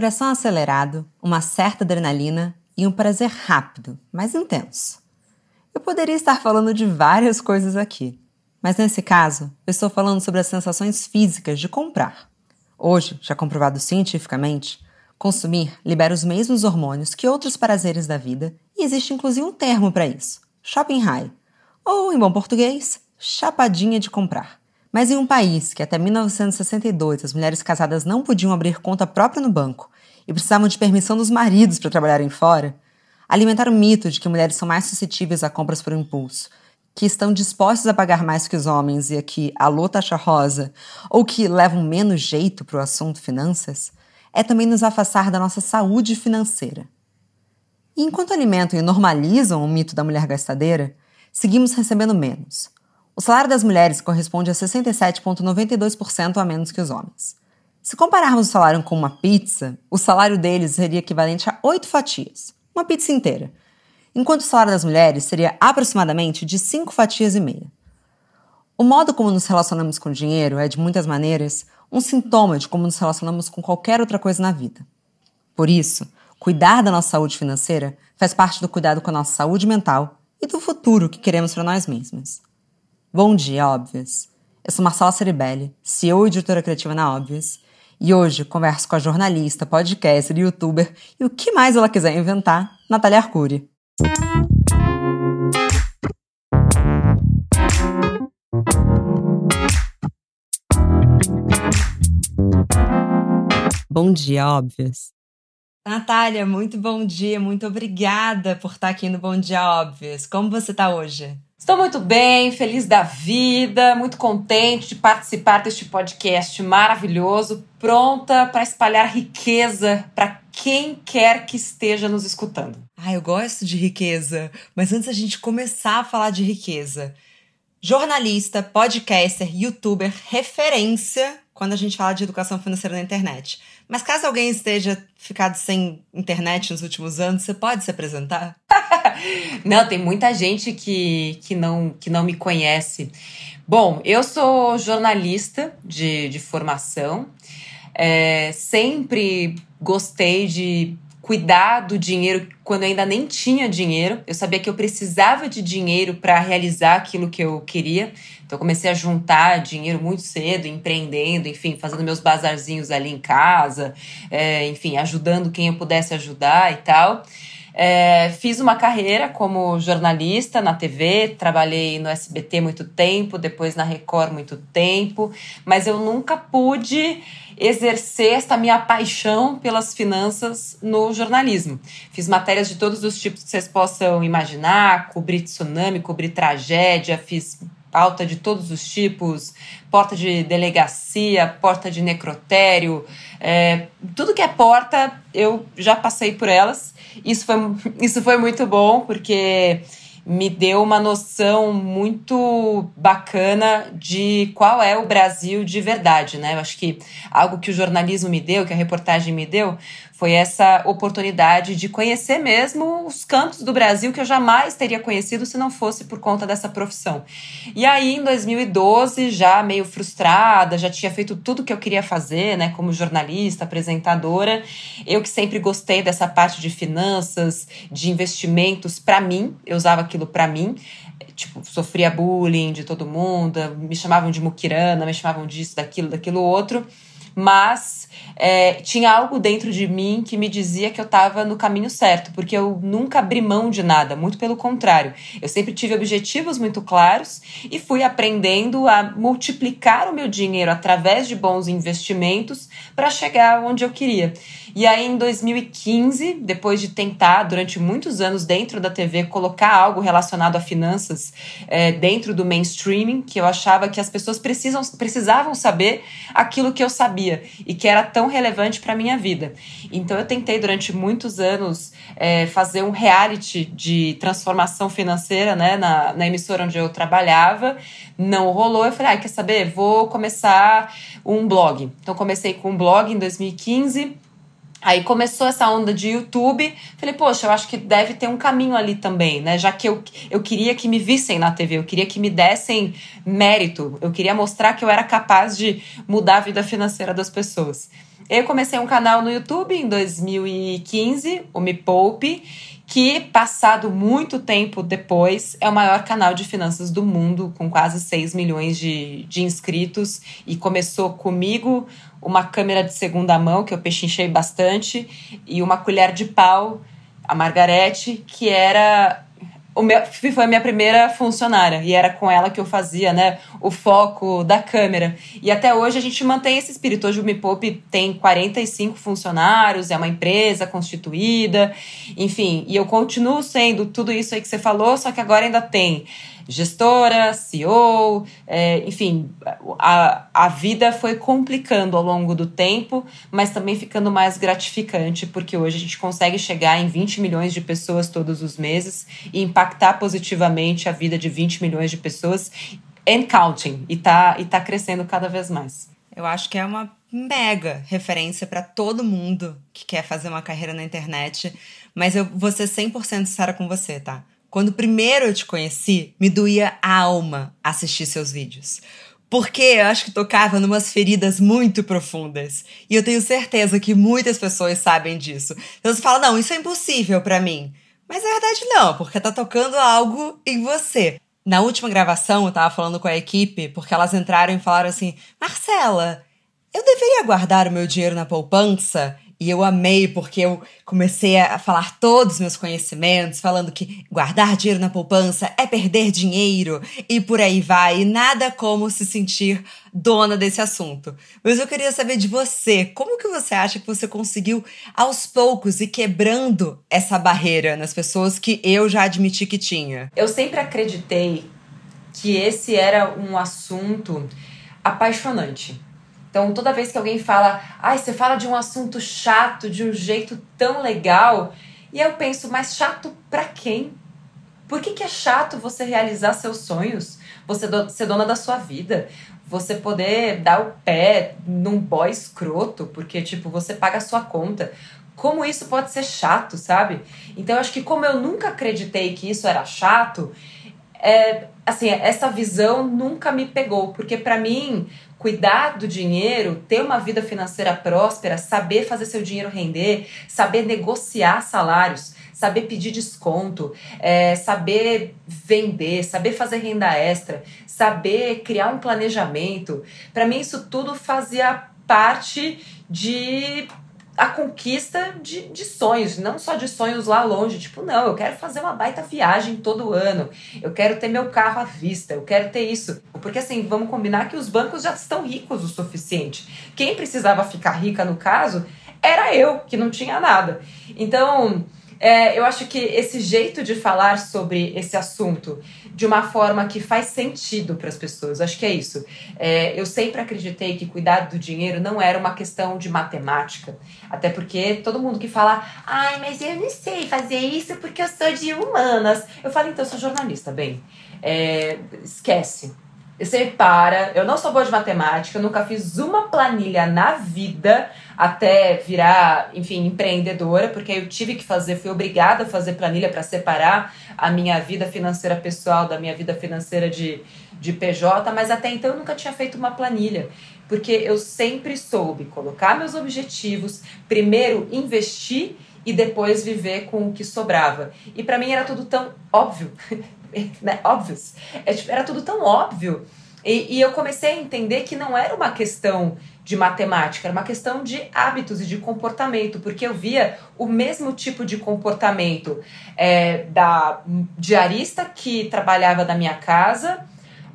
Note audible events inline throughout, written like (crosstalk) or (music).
coração acelerado, uma certa adrenalina e um prazer rápido, mas intenso. Eu poderia estar falando de várias coisas aqui, mas nesse caso, eu estou falando sobre as sensações físicas de comprar. Hoje, já comprovado cientificamente, consumir libera os mesmos hormônios que outros prazeres da vida e existe inclusive um termo para isso: shopping high, ou em bom português, chapadinha de comprar. Mas em um país que até 1962 as mulheres casadas não podiam abrir conta própria no banco e precisavam de permissão dos maridos para trabalharem fora, alimentar o mito de que mulheres são mais suscetíveis a compras por impulso, que estão dispostas a pagar mais que os homens e a que alô taxa rosa, ou que levam menos jeito para o assunto finanças, é também nos afastar da nossa saúde financeira. E enquanto alimentam e normalizam o mito da mulher gastadeira, seguimos recebendo menos, o salário das mulheres corresponde a 67,92% a menos que os homens. Se compararmos o salário com uma pizza, o salário deles seria equivalente a oito fatias, uma pizza inteira, enquanto o salário das mulheres seria aproximadamente de cinco fatias e meia. O modo como nos relacionamos com o dinheiro é, de muitas maneiras, um sintoma de como nos relacionamos com qualquer outra coisa na vida. Por isso, cuidar da nossa saúde financeira faz parte do cuidado com a nossa saúde mental e do futuro que queremos para nós mesmos. Bom dia, Óbvias! Eu sou Marcela Ceribelli, CEO e editora criativa na Óbvias, e hoje converso com a jornalista, podcaster, youtuber e o que mais ela quiser inventar, Natália Arcuri. Bom dia, Óbvias! Natália, muito bom dia, muito obrigada por estar aqui no Bom Dia Óbvias. Como você está hoje? Estou muito bem, feliz da vida, muito contente de participar deste podcast maravilhoso, pronta para espalhar riqueza para quem quer que esteja nos escutando. Ah, eu gosto de riqueza, mas antes a gente começar a falar de riqueza, jornalista, podcaster, youtuber, referência quando a gente fala de educação financeira na internet. Mas caso alguém esteja ficado sem internet nos últimos anos, você pode se apresentar? (laughs) não, tem muita gente que, que, não, que não me conhece. Bom, eu sou jornalista de, de formação. É, sempre gostei de cuidar do dinheiro quando eu ainda nem tinha dinheiro. Eu sabia que eu precisava de dinheiro para realizar aquilo que eu queria. Então eu comecei a juntar dinheiro muito cedo, empreendendo, enfim, fazendo meus bazarzinhos ali em casa, é, enfim, ajudando quem eu pudesse ajudar e tal. É, fiz uma carreira como jornalista na TV, trabalhei no SBT muito tempo, depois na Record muito tempo, mas eu nunca pude exercer esta minha paixão pelas finanças no jornalismo. Fiz matérias de todos os tipos que vocês possam imaginar, cobri tsunami, cobri tragédia, fiz pauta de todos os tipos, porta de delegacia, porta de necrotério, é, tudo que é porta, eu já passei por elas. Isso foi, (laughs) isso foi muito bom, porque me deu uma noção muito bacana de qual é o Brasil de verdade, né? Eu acho que algo que o jornalismo me deu, que a reportagem me deu, foi essa oportunidade de conhecer mesmo os cantos do Brasil que eu jamais teria conhecido se não fosse por conta dessa profissão. E aí, em 2012, já meio frustrada, já tinha feito tudo que eu queria fazer, né, como jornalista, apresentadora, eu que sempre gostei dessa parte de finanças, de investimentos para mim, eu usava aquilo para mim, tipo, sofria bullying de todo mundo, me chamavam de muquirana, me chamavam disso, daquilo, daquilo outro mas é, tinha algo dentro de mim que me dizia que eu estava no caminho certo, porque eu nunca abri mão de nada, muito pelo contrário. Eu sempre tive objetivos muito claros e fui aprendendo a multiplicar o meu dinheiro através de bons investimentos para chegar onde eu queria. E aí, em 2015, depois de tentar durante muitos anos dentro da TV colocar algo relacionado a finanças é, dentro do mainstreaming, que eu achava que as pessoas precisam, precisavam saber aquilo que eu sabia e que era tão relevante para minha vida. Então, eu tentei durante muitos anos é, fazer um reality de transformação financeira né, na, na emissora onde eu trabalhava. Não rolou. Eu falei, ah, quer saber? Vou começar um blog. Então, comecei com um blog em 2015 Aí começou essa onda de YouTube. Falei, poxa, eu acho que deve ter um caminho ali também, né? Já que eu, eu queria que me vissem na TV, eu queria que me dessem mérito, eu queria mostrar que eu era capaz de mudar a vida financeira das pessoas. Eu comecei um canal no YouTube em 2015, o Me Poupe, que, passado muito tempo depois, é o maior canal de finanças do mundo, com quase 6 milhões de, de inscritos. E começou comigo, uma câmera de segunda mão, que eu pechinchei bastante, e uma colher de pau, a Margarete, que era meu, foi a minha primeira funcionária e era com ela que eu fazia, né, o foco da câmera. E até hoje a gente mantém esse espírito. Hoje o Me Poupe tem 45 funcionários, é uma empresa constituída, enfim, e eu continuo sendo tudo isso aí que você falou, só que agora ainda tem gestora, CEO, é, enfim, a, a vida foi complicando ao longo do tempo, mas também ficando mais gratificante, porque hoje a gente consegue chegar em 20 milhões de pessoas todos os meses e impactar positivamente a vida de 20 milhões de pessoas and counting, e tá, e tá crescendo cada vez mais. Eu acho que é uma mega referência para todo mundo que quer fazer uma carreira na internet, mas eu vou ser 100% sincera com você, tá? Quando primeiro eu te conheci, me doía a alma assistir seus vídeos. Porque eu acho que tocava numas feridas muito profundas. E eu tenho certeza que muitas pessoas sabem disso. Então você fala, não, isso é impossível para mim. Mas na verdade não, porque tá tocando algo em você. Na última gravação, eu tava falando com a equipe, porque elas entraram e falaram assim: Marcela, eu deveria guardar o meu dinheiro na poupança? E eu amei porque eu comecei a falar todos os meus conhecimentos, falando que guardar dinheiro na poupança é perder dinheiro e por aí vai, e nada como se sentir dona desse assunto. Mas eu queria saber de você, como que você acha que você conseguiu aos poucos ir quebrando essa barreira nas pessoas que eu já admiti que tinha? Eu sempre acreditei que esse era um assunto apaixonante então, toda vez que alguém fala, ai, você fala de um assunto chato de um jeito tão legal, e eu penso, mas chato para quem? Por que, que é chato você realizar seus sonhos? Você do, ser dona da sua vida? Você poder dar o pé num boy escroto, porque, tipo, você paga a sua conta. Como isso pode ser chato, sabe? Então, eu acho que como eu nunca acreditei que isso era chato, é, assim, essa visão nunca me pegou, porque para mim cuidar do dinheiro, ter uma vida financeira próspera, saber fazer seu dinheiro render, saber negociar salários, saber pedir desconto, é, saber vender, saber fazer renda extra, saber criar um planejamento. Para mim, isso tudo fazia parte de a conquista de, de sonhos, não só de sonhos lá longe, tipo, não, eu quero fazer uma baita viagem todo ano, eu quero ter meu carro à vista, eu quero ter isso. Porque assim, vamos combinar que os bancos já estão ricos o suficiente. Quem precisava ficar rica no caso era eu, que não tinha nada. Então, é, eu acho que esse jeito de falar sobre esse assunto de uma forma que faz sentido para as pessoas, acho que é isso. É, eu sempre acreditei que cuidar do dinheiro não era uma questão de matemática, até porque todo mundo que fala, ai, mas eu não sei fazer isso porque eu sou de humanas. Eu falo, então, eu sou jornalista, bem. É, esquece. Você para, eu não sou boa de matemática, eu nunca fiz uma planilha na vida até virar, enfim, empreendedora, porque eu tive que fazer, fui obrigada a fazer planilha para separar a minha vida financeira pessoal da minha vida financeira de, de PJ, mas até então eu nunca tinha feito uma planilha, porque eu sempre soube colocar meus objetivos, primeiro investir e depois viver com o que sobrava. E para mim era tudo tão óbvio. (laughs) né, óbvios. É, tipo, era tudo tão óbvio. E, e eu comecei a entender que não era uma questão de matemática, era uma questão de hábitos e de comportamento, porque eu via o mesmo tipo de comportamento é, da diarista que trabalhava na minha casa,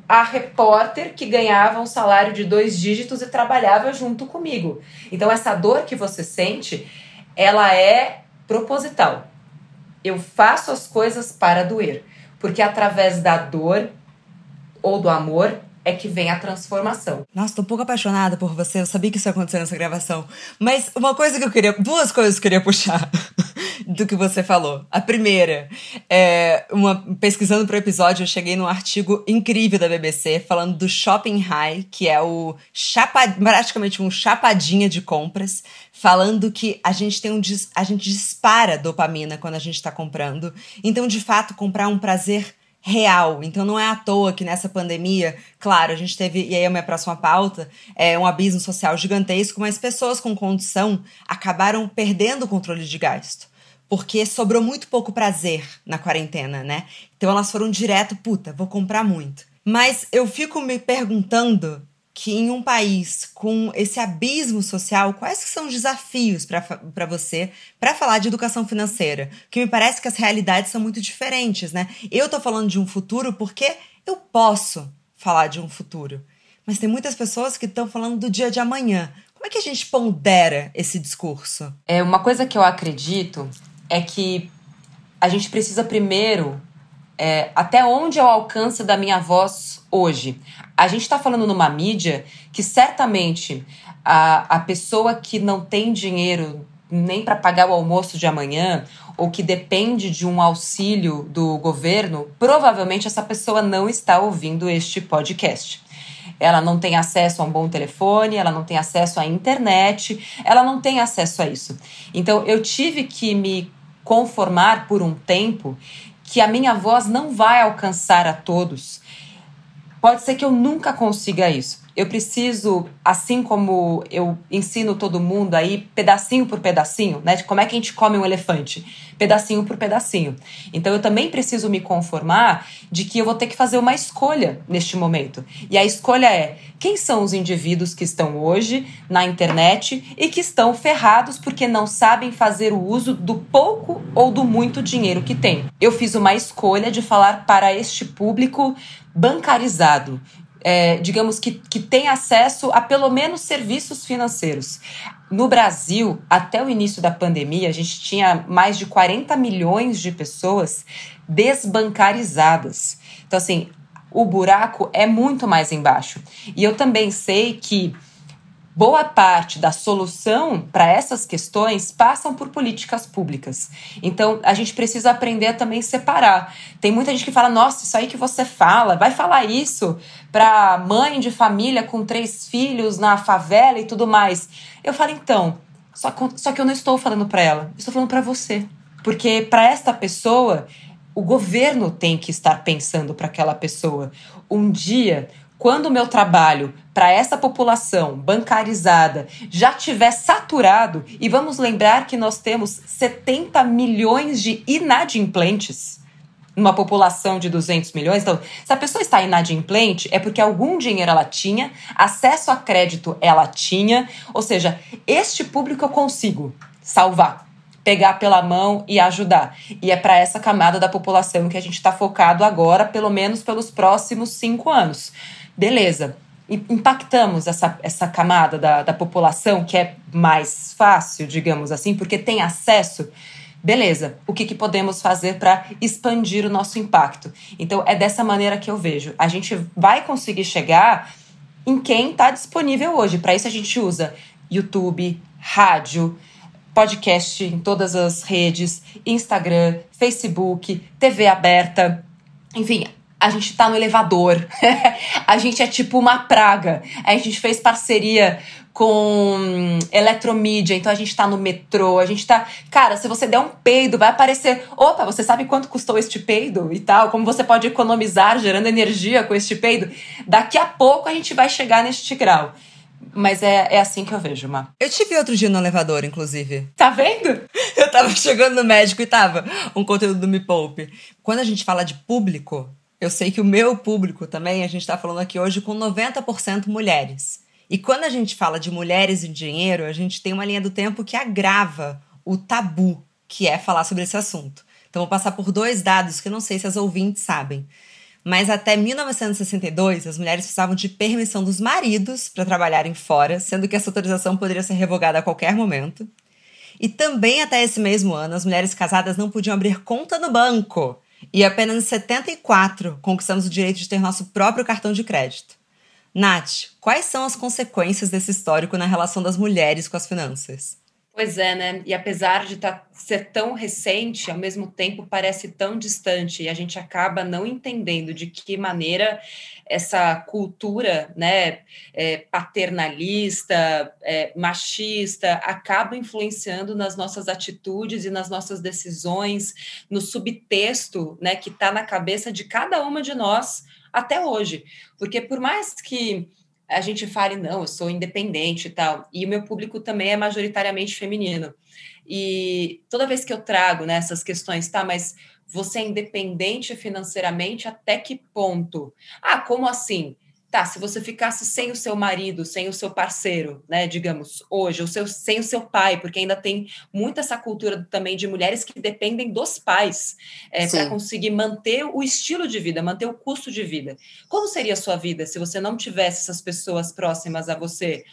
a repórter que ganhava um salário de dois dígitos e trabalhava junto comigo. Então, essa dor que você sente, ela é proposital. Eu faço as coisas para doer. Porque através da dor ou do amor é que vem a transformação. Nossa, tô um pouco apaixonada por você. Eu sabia que isso ia acontecer nessa gravação. Mas uma coisa que eu queria. Duas coisas que eu queria puxar (laughs) do que você falou. A primeira, é, uma, pesquisando pro episódio, eu cheguei num artigo incrível da BBC falando do Shopping High, que é o chapa, praticamente um chapadinha de compras, falando que a gente tem um. A gente dispara dopamina quando a gente tá comprando. Então, de fato, comprar um prazer real. Então não é à toa que nessa pandemia, claro, a gente teve, e aí a minha próxima pauta, é um abismo social gigantesco, mas pessoas com condição acabaram perdendo o controle de gasto. Porque sobrou muito pouco prazer na quarentena, né? Então elas foram direto, puta, vou comprar muito. Mas eu fico me perguntando que em um país com esse abismo social, quais são os desafios para você para falar de educação financeira? Que me parece que as realidades são muito diferentes, né? Eu tô falando de um futuro porque eu posso falar de um futuro. Mas tem muitas pessoas que estão falando do dia de amanhã. Como é que a gente pondera esse discurso? É uma coisa que eu acredito é que a gente precisa primeiro é, até onde é o alcance da minha voz hoje. A gente está falando numa mídia que certamente a, a pessoa que não tem dinheiro nem para pagar o almoço de amanhã ou que depende de um auxílio do governo, provavelmente essa pessoa não está ouvindo este podcast. Ela não tem acesso a um bom telefone, ela não tem acesso à internet, ela não tem acesso a isso. Então eu tive que me conformar por um tempo que a minha voz não vai alcançar a todos. Pode ser que eu nunca consiga isso. Eu preciso, assim como eu ensino todo mundo aí, pedacinho por pedacinho, né? De como é que a gente come um elefante? Pedacinho por pedacinho. Então eu também preciso me conformar de que eu vou ter que fazer uma escolha neste momento. E a escolha é: quem são os indivíduos que estão hoje na internet e que estão ferrados porque não sabem fazer o uso do pouco ou do muito dinheiro que têm? Eu fiz uma escolha de falar para este público bancarizado, é, digamos que, que tem acesso a pelo menos serviços financeiros. No Brasil, até o início da pandemia, a gente tinha mais de 40 milhões de pessoas desbancarizadas. Então, assim, o buraco é muito mais embaixo. E eu também sei que boa parte da solução para essas questões passam por políticas públicas. Então, a gente precisa aprender a também separar. Tem muita gente que fala: "Nossa, isso aí que você fala, vai falar isso para mãe de família com três filhos na favela e tudo mais". Eu falo: "Então, só só que eu não estou falando para ela, estou falando para você". Porque para esta pessoa, o governo tem que estar pensando para aquela pessoa. Um dia, quando o meu trabalho para essa população bancarizada já tiver saturado, e vamos lembrar que nós temos 70 milhões de inadimplentes numa população de 200 milhões. Então, se a pessoa está inadimplente, é porque algum dinheiro ela tinha, acesso a crédito ela tinha, ou seja, este público eu consigo salvar pegar pela mão e ajudar. E é para essa camada da população que a gente está focado agora, pelo menos pelos próximos cinco anos. Beleza. Impactamos essa, essa camada da, da população que é mais fácil, digamos assim, porque tem acesso. Beleza, o que, que podemos fazer para expandir o nosso impacto? Então, é dessa maneira que eu vejo. A gente vai conseguir chegar em quem está disponível hoje. Para isso, a gente usa YouTube, rádio, podcast em todas as redes, Instagram, Facebook, TV aberta. Enfim, a gente tá no elevador. (laughs) a gente é tipo uma praga. A gente fez parceria com eletromídia, então a gente tá no metrô, a gente tá. Cara, se você der um peido, vai aparecer. Opa, você sabe quanto custou este peido e tal? Como você pode economizar gerando energia com este peido? Daqui a pouco a gente vai chegar neste grau. Mas é, é assim que eu vejo, Má. Eu tive outro dia no elevador, inclusive. Tá vendo? Eu tava (laughs) chegando no médico e tava um conteúdo do Me Poupe. Quando a gente fala de público, eu sei que o meu público também, a gente está falando aqui hoje com 90% mulheres. E quando a gente fala de mulheres e dinheiro, a gente tem uma linha do tempo que agrava o tabu que é falar sobre esse assunto. Então, vou passar por dois dados que eu não sei se as ouvintes sabem. Mas até 1962, as mulheres precisavam de permissão dos maridos para trabalharem fora, sendo que essa autorização poderia ser revogada a qualquer momento. E também até esse mesmo ano, as mulheres casadas não podiam abrir conta no banco. E apenas em 74 conquistamos o direito de ter nosso próprio cartão de crédito. Nath, quais são as consequências desse histórico na relação das mulheres com as finanças? Pois é, né? E apesar de tá, ser tão recente, ao mesmo tempo parece tão distante, e a gente acaba não entendendo de que maneira essa cultura né, é, paternalista, é, machista, acaba influenciando nas nossas atitudes e nas nossas decisões, no subtexto né, que está na cabeça de cada uma de nós até hoje. Porque por mais que a gente fale, não, eu sou independente e tal. E o meu público também é majoritariamente feminino. E toda vez que eu trago né, essas questões, tá, mas você é independente financeiramente até que ponto? Ah, como assim? Tá, se você ficasse sem o seu marido, sem o seu parceiro, né, digamos, hoje, o seu, sem o seu pai, porque ainda tem muito essa cultura também de mulheres que dependem dos pais é, para conseguir manter o estilo de vida, manter o custo de vida. Como seria a sua vida se você não tivesse essas pessoas próximas a você?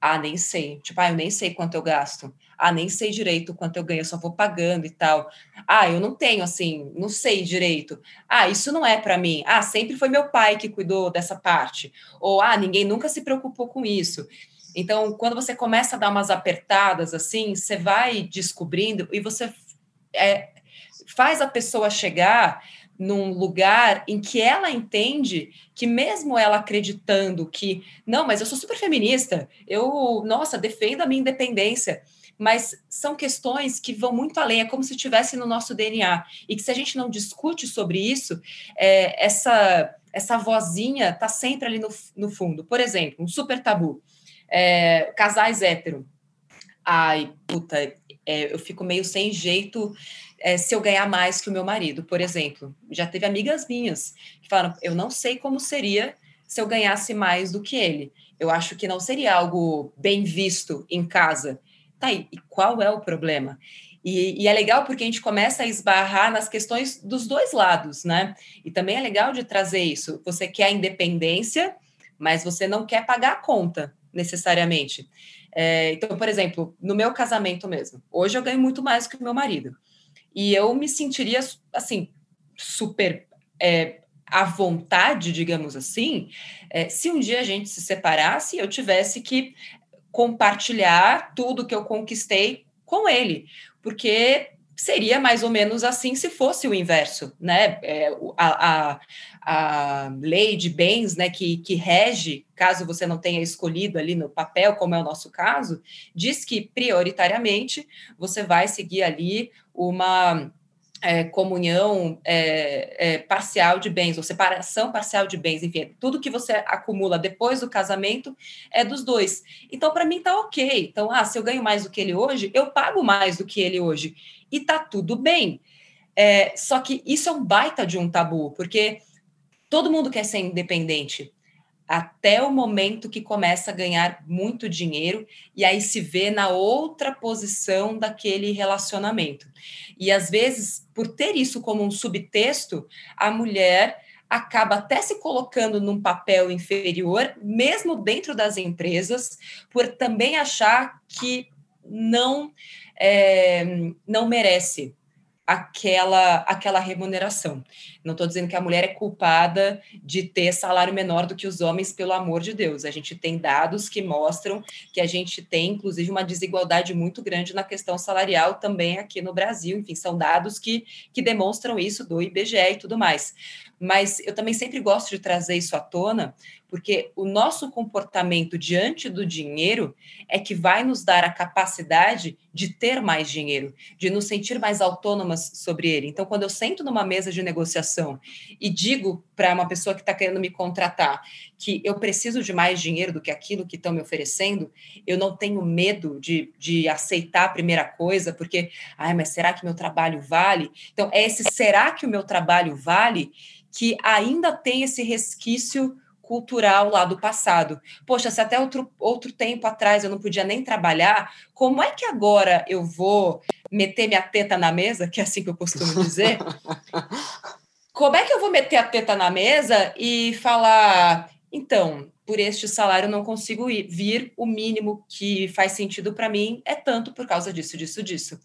Ah, nem sei. Tipo, ah, eu nem sei quanto eu gasto. Ah, nem sei direito quanto eu ganho, eu só vou pagando e tal. Ah, eu não tenho assim, não sei direito. Ah, isso não é para mim. Ah, sempre foi meu pai que cuidou dessa parte. Ou ah, ninguém nunca se preocupou com isso. Então, quando você começa a dar umas apertadas assim, você vai descobrindo e você é, faz a pessoa chegar num lugar em que ela entende que mesmo ela acreditando que não, mas eu sou super feminista, eu, nossa, defendo a minha independência, mas são questões que vão muito além, é como se estivesse no nosso DNA e que se a gente não discute sobre isso, é, essa essa vozinha tá sempre ali no, no fundo. Por exemplo, um super tabu, é, casais hétero. Ai, puta, é, eu fico meio sem jeito é, se eu ganhar mais que o meu marido, por exemplo. Já teve amigas minhas que falaram: eu não sei como seria se eu ganhasse mais do que ele. Eu acho que não seria algo bem visto em casa. Tá aí, e qual é o problema? E, e, é legal porque a gente começa a esbarrar nas questões dos dois lados, né? E também é legal de trazer isso. Você quer a independência, mas você não quer pagar a conta, necessariamente. É, então, por exemplo, no meu casamento mesmo, hoje eu ganho muito mais que o meu marido. E eu me sentiria, assim, super é, à vontade, digamos assim, é, se um dia a gente se separasse e eu tivesse que compartilhar tudo que eu conquistei com ele, porque seria mais ou menos assim se fosse o inverso, né? É, a, a, a, lei de bens, né, que, que rege, caso você não tenha escolhido ali no papel, como é o nosso caso, diz que prioritariamente você vai seguir ali uma é, comunhão é, é, parcial de bens, ou separação parcial de bens, enfim, tudo que você acumula depois do casamento é dos dois. Então, para mim, tá ok. Então, ah, se eu ganho mais do que ele hoje, eu pago mais do que ele hoje. E tá tudo bem. É, só que isso é um baita de um tabu, porque todo mundo quer ser independente até o momento que começa a ganhar muito dinheiro e aí se vê na outra posição daquele relacionamento. E às vezes, por ter isso como um subtexto, a mulher acaba até se colocando num papel inferior, mesmo dentro das empresas, por também achar que não é, não merece aquela, aquela remuneração. Não estou dizendo que a mulher é culpada de ter salário menor do que os homens, pelo amor de Deus. A gente tem dados que mostram que a gente tem, inclusive, uma desigualdade muito grande na questão salarial também aqui no Brasil. Enfim, são dados que, que demonstram isso do IBGE e tudo mais. Mas eu também sempre gosto de trazer isso à tona, porque o nosso comportamento diante do dinheiro é que vai nos dar a capacidade de ter mais dinheiro, de nos sentir mais autônomas sobre ele. Então, quando eu sento numa mesa de negociação e digo para uma pessoa que está querendo me contratar que eu preciso de mais dinheiro do que aquilo que estão me oferecendo, eu não tenho medo de, de aceitar a primeira coisa, porque, ai, mas será que meu trabalho vale? Então, é esse será que o meu trabalho vale que ainda tem esse resquício cultural lá do passado. Poxa, se até outro, outro tempo atrás eu não podia nem trabalhar, como é que agora eu vou meter minha teta na mesa, que é assim que eu costumo dizer? (laughs) como é que eu vou meter a teta na mesa e falar, então, por este salário eu não consigo ir, vir, o mínimo que faz sentido para mim é tanto por causa disso, disso, disso.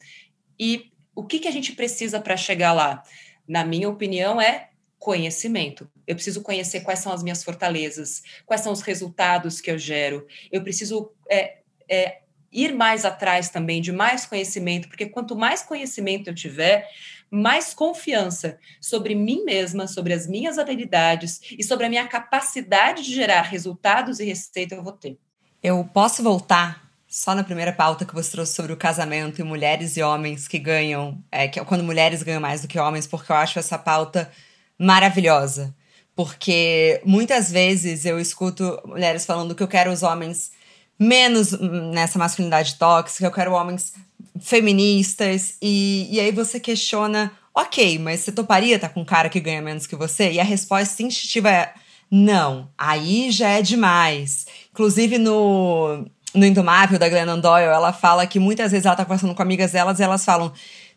E o que, que a gente precisa para chegar lá? Na minha opinião, é conhecimento. Eu preciso conhecer quais são as minhas fortalezas, quais são os resultados que eu gero. Eu preciso é, é, ir mais atrás também de mais conhecimento, porque quanto mais conhecimento eu tiver, mais confiança sobre mim mesma, sobre as minhas habilidades e sobre a minha capacidade de gerar resultados e receita eu vou ter. Eu posso voltar só na primeira pauta que você trouxe sobre o casamento e mulheres e homens que ganham, é, que, quando mulheres ganham mais do que homens, porque eu acho essa pauta maravilhosa. Porque muitas vezes eu escuto mulheres falando que eu quero os homens menos nessa masculinidade tóxica, eu quero homens feministas, e, e aí você questiona, ok, mas você toparia estar com um cara que ganha menos que você? E a resposta instintiva é não, aí já é demais. Inclusive no, no Indomável da Glennon Doyle, ela fala que muitas vezes ela tá conversando com amigas delas e elas falam: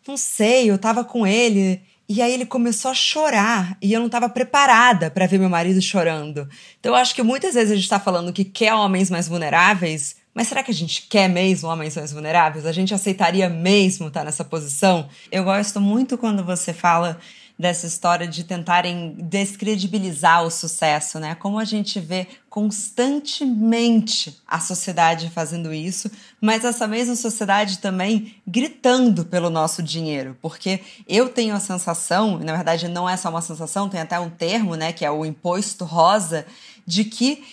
Não sei, eu tava com ele. E aí ele começou a chorar e eu não estava preparada para ver meu marido chorando. Então eu acho que muitas vezes a gente está falando que quer homens mais vulneráveis, mas será que a gente quer mesmo homens mais vulneráveis? A gente aceitaria mesmo estar tá nessa posição? Eu gosto muito quando você fala dessa história de tentarem descredibilizar o sucesso, né? Como a gente vê constantemente a sociedade fazendo isso, mas essa mesma sociedade também gritando pelo nosso dinheiro, porque eu tenho a sensação, na verdade não é só uma sensação, tem até um termo, né, que é o imposto rosa, de que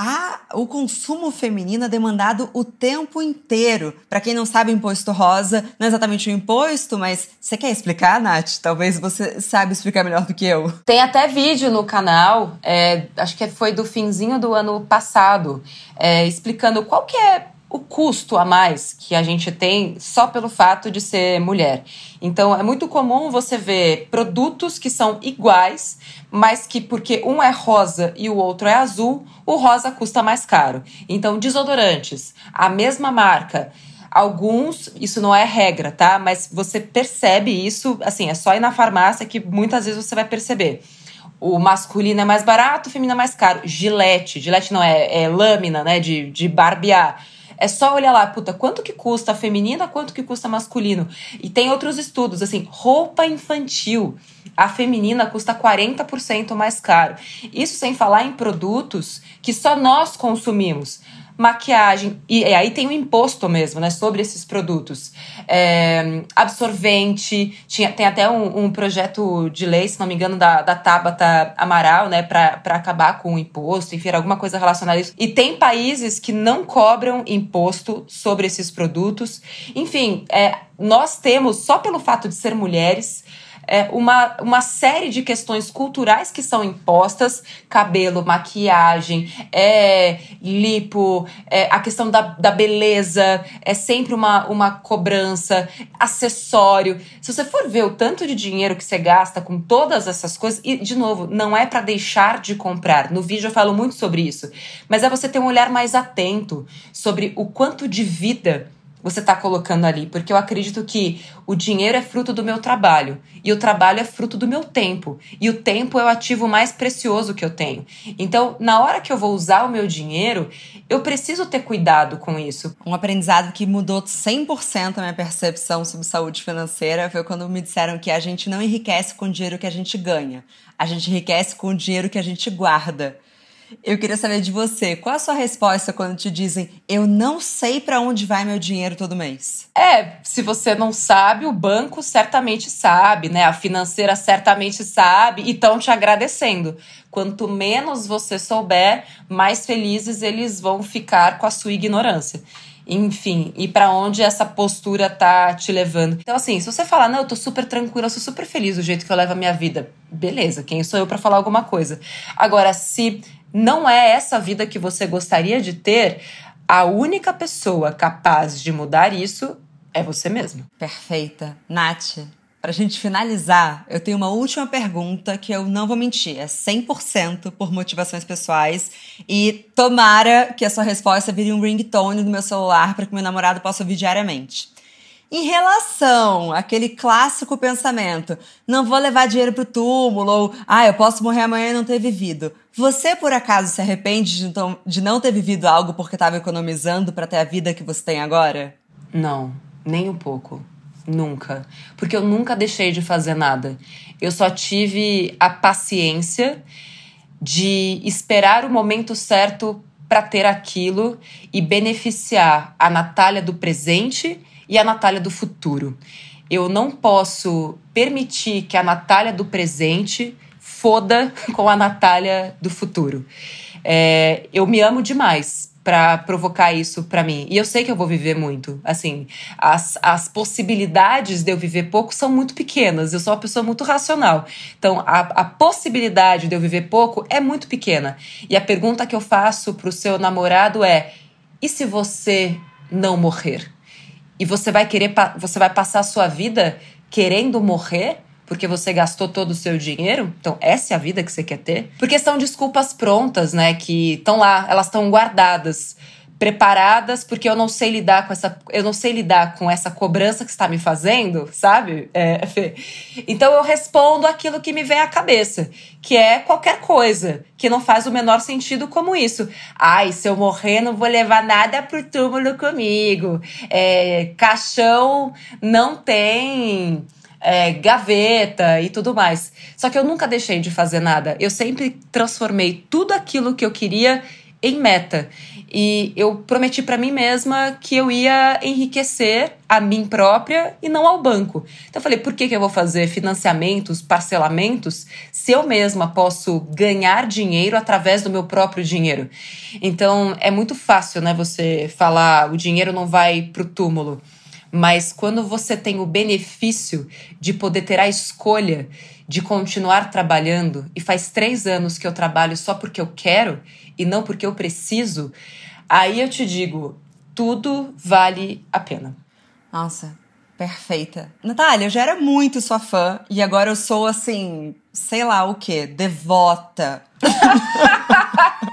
a, o consumo feminino é demandado o tempo inteiro. Para quem não sabe, imposto rosa não é exatamente um imposto, mas você quer explicar, Nath? Talvez você saiba explicar melhor do que eu. Tem até vídeo no canal, é, acho que foi do finzinho do ano passado, é, explicando qual que é o custo a mais que a gente tem só pelo fato de ser mulher. Então é muito comum você ver produtos que são iguais, mas que porque um é rosa e o outro é azul, o rosa custa mais caro. Então desodorantes, a mesma marca, alguns, isso não é regra, tá? Mas você percebe isso, assim, é só ir na farmácia que muitas vezes você vai perceber. O masculino é mais barato, o feminino é mais caro. Gilete, gilete não é, é lâmina, né, de, de barbear é só olhar lá, puta, quanto que custa feminina, quanto que custa masculino. E tem outros estudos, assim, roupa infantil. A feminina custa 40% mais caro. Isso sem falar em produtos que só nós consumimos maquiagem, e, e, aí tem o imposto mesmo, né, sobre esses produtos. É, absorvente, tinha, tem até um, um, projeto de lei, se não me engano, da, da Tabata Amaral, né, para acabar com o imposto, enfim, alguma coisa relacionada a isso. E tem países que não cobram imposto sobre esses produtos. Enfim, é, nós temos, só pelo fato de ser mulheres, é, uma, uma série de questões culturais que são impostas: cabelo, maquiagem, é, lipo, é, a questão da, da beleza, é sempre uma, uma cobrança, acessório. Se você for ver o tanto de dinheiro que você gasta com todas essas coisas, e de novo, não é para deixar de comprar. No vídeo eu falo muito sobre isso, mas é você ter um olhar mais atento sobre o quanto de vida você está colocando ali, porque eu acredito que o dinheiro é fruto do meu trabalho e o trabalho é fruto do meu tempo e o tempo é o ativo mais precioso que eu tenho. Então, na hora que eu vou usar o meu dinheiro, eu preciso ter cuidado com isso. Um aprendizado que mudou 100% a minha percepção sobre saúde financeira foi quando me disseram que a gente não enriquece com o dinheiro que a gente ganha, a gente enriquece com o dinheiro que a gente guarda. Eu queria saber de você, qual a sua resposta quando te dizem eu não sei para onde vai meu dinheiro todo mês? É, se você não sabe, o banco certamente sabe, né? A financeira certamente sabe e estão te agradecendo. Quanto menos você souber, mais felizes eles vão ficar com a sua ignorância enfim, e para onde essa postura tá te levando. Então, assim, se você falar, não, eu tô super tranquila, eu sou super feliz do jeito que eu levo a minha vida, beleza, quem sou eu para falar alguma coisa? Agora, se não é essa vida que você gostaria de ter, a única pessoa capaz de mudar isso é você mesmo. Perfeita. Nath, para a gente finalizar, eu tenho uma última pergunta que eu não vou mentir, é 100% por motivações pessoais e tomara que a sua resposta vire um ringtone no meu celular para que meu namorado possa ouvir diariamente. Em relação àquele clássico pensamento, não vou levar dinheiro pro túmulo, ou ah, eu posso morrer amanhã e não ter vivido. Você, por acaso, se arrepende de, não ter vivido algo porque estava economizando para ter a vida que você tem agora? Não, nem um pouco. Nunca. Porque eu nunca deixei de fazer nada. Eu só tive a paciência de esperar o momento certo para ter aquilo e beneficiar a Natália do presente e a Natália do futuro. Eu não posso permitir que a Natália do presente foda (laughs) com a Natália do futuro. É, eu me amo demais para provocar isso para mim. E eu sei que eu vou viver muito. Assim, as, as possibilidades de eu viver pouco são muito pequenas. Eu sou uma pessoa muito racional. Então, a, a possibilidade de eu viver pouco é muito pequena. E a pergunta que eu faço pro seu namorado é: e se você não morrer? E você vai querer, você vai passar a sua vida querendo morrer? porque você gastou todo o seu dinheiro? Então, essa é a vida que você quer ter? Porque são desculpas prontas, né? Que estão lá, elas estão guardadas, preparadas, porque eu não sei lidar com essa. Eu não sei lidar com essa cobrança que está me fazendo, sabe? É, então eu respondo aquilo que me vem à cabeça, que é qualquer coisa que não faz o menor sentido como isso. Ai, se eu morrer, não vou levar nada pro túmulo comigo. É, caixão não tem é, gaveta e tudo mais. Só que eu nunca deixei de fazer nada. Eu sempre transformei tudo aquilo que eu queria em meta. E eu prometi para mim mesma que eu ia enriquecer a mim própria e não ao banco. Então eu falei, por que, que eu vou fazer financiamentos, parcelamentos, se eu mesma posso ganhar dinheiro através do meu próprio dinheiro? Então é muito fácil, né, você falar o dinheiro não vai pro túmulo. Mas quando você tem o benefício de poder ter a escolha de continuar trabalhando, e faz três anos que eu trabalho só porque eu quero e não porque eu preciso, aí eu te digo: tudo vale a pena. Nossa, perfeita. Natália, eu já era muito sua fã e agora eu sou assim, sei lá o que, devota. (laughs)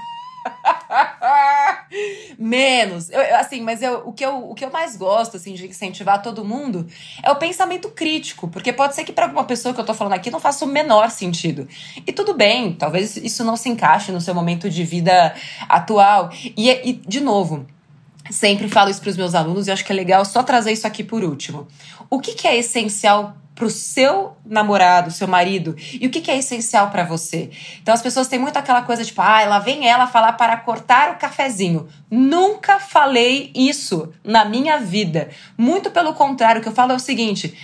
Menos. Eu, assim, mas eu, o, que eu, o que eu mais gosto, assim, de incentivar todo mundo é o pensamento crítico. Porque pode ser que para alguma pessoa que eu tô falando aqui não faça o menor sentido. E tudo bem, talvez isso não se encaixe no seu momento de vida atual. E, e de novo, sempre falo isso para os meus alunos e acho que é legal só trazer isso aqui por último. O que, que é essencial pro seu namorado, seu marido, e o que, que é essencial para você. Então as pessoas têm muito aquela coisa tipo, ah, lá vem ela falar para cortar o cafezinho. Nunca falei isso na minha vida. Muito pelo contrário, o que eu falo é o seguinte: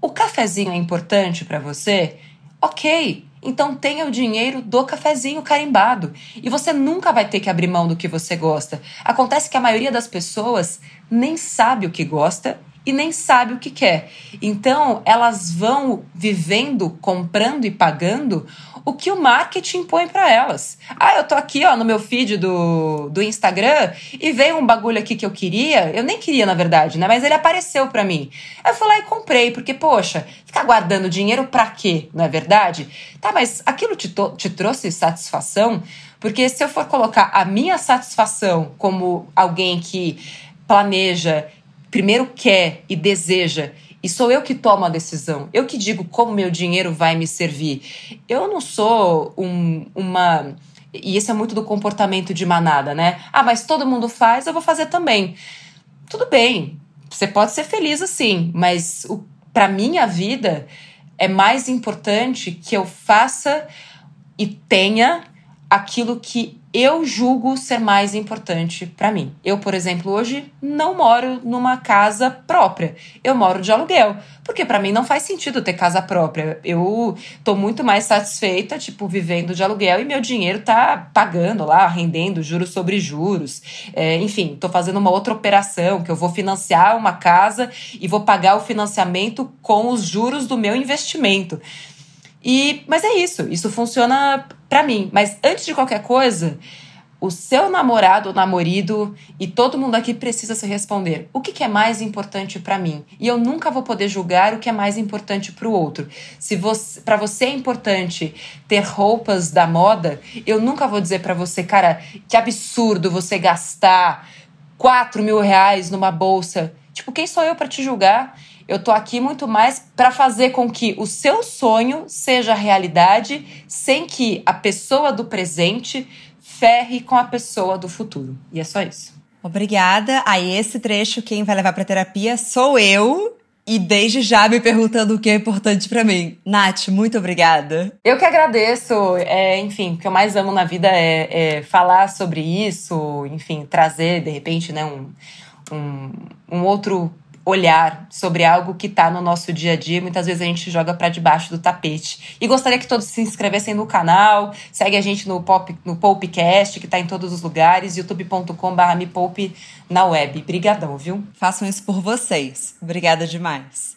o cafezinho é importante para você? Ok, então tenha o dinheiro do cafezinho carimbado. E você nunca vai ter que abrir mão do que você gosta. Acontece que a maioria das pessoas nem sabe o que gosta e nem sabe o que quer. Então, elas vão vivendo, comprando e pagando o que o marketing põe para elas. Ah, eu tô aqui, ó, no meu feed do, do Instagram e veio um bagulho aqui que eu queria. Eu nem queria, na verdade, né? Mas ele apareceu para mim. Eu fui lá e comprei, porque, poxa, ficar guardando dinheiro para quê? Não é verdade? Tá, mas aquilo te, te trouxe satisfação? Porque se eu for colocar a minha satisfação como alguém que planeja primeiro quer e deseja, e sou eu que tomo a decisão, eu que digo como meu dinheiro vai me servir. Eu não sou um, uma. E isso é muito do comportamento de manada, né? Ah, mas todo mundo faz, eu vou fazer também. Tudo bem, você pode ser feliz assim, mas para minha vida é mais importante que eu faça e tenha aquilo que eu julgo ser mais importante para mim. Eu, por exemplo, hoje não moro numa casa própria. Eu moro de aluguel, porque para mim não faz sentido ter casa própria. Eu tô muito mais satisfeita, tipo, vivendo de aluguel e meu dinheiro tá pagando lá, rendendo juros sobre juros. É, enfim, tô fazendo uma outra operação que eu vou financiar uma casa e vou pagar o financiamento com os juros do meu investimento. E, mas é isso, isso funciona para mim. Mas antes de qualquer coisa, o seu namorado ou namorado e todo mundo aqui precisa se responder: o que, que é mais importante para mim? E eu nunca vou poder julgar o que é mais importante para o outro. Se para você é importante ter roupas da moda, eu nunca vou dizer para você, cara, que absurdo você gastar 4 mil reais numa bolsa. Tipo, quem sou eu para te julgar? Eu tô aqui muito mais para fazer com que o seu sonho seja realidade, sem que a pessoa do presente ferre com a pessoa do futuro. E é só isso. Obrigada. Aí esse trecho quem vai levar para terapia sou eu. e desde já me perguntando o que é importante para mim. Nath, muito obrigada. Eu que agradeço. É, enfim, o que eu mais amo na vida é, é falar sobre isso, enfim, trazer, de repente, né, um, um, um outro olhar sobre algo que está no nosso dia a dia. Muitas vezes a gente joga para debaixo do tapete. E gostaria que todos se inscrevessem no canal, segue a gente no Pop, no Popcast, que está em todos os lugares, youtube.com/barra me na web. Brigadão, viu? Façam isso por vocês. Obrigada demais.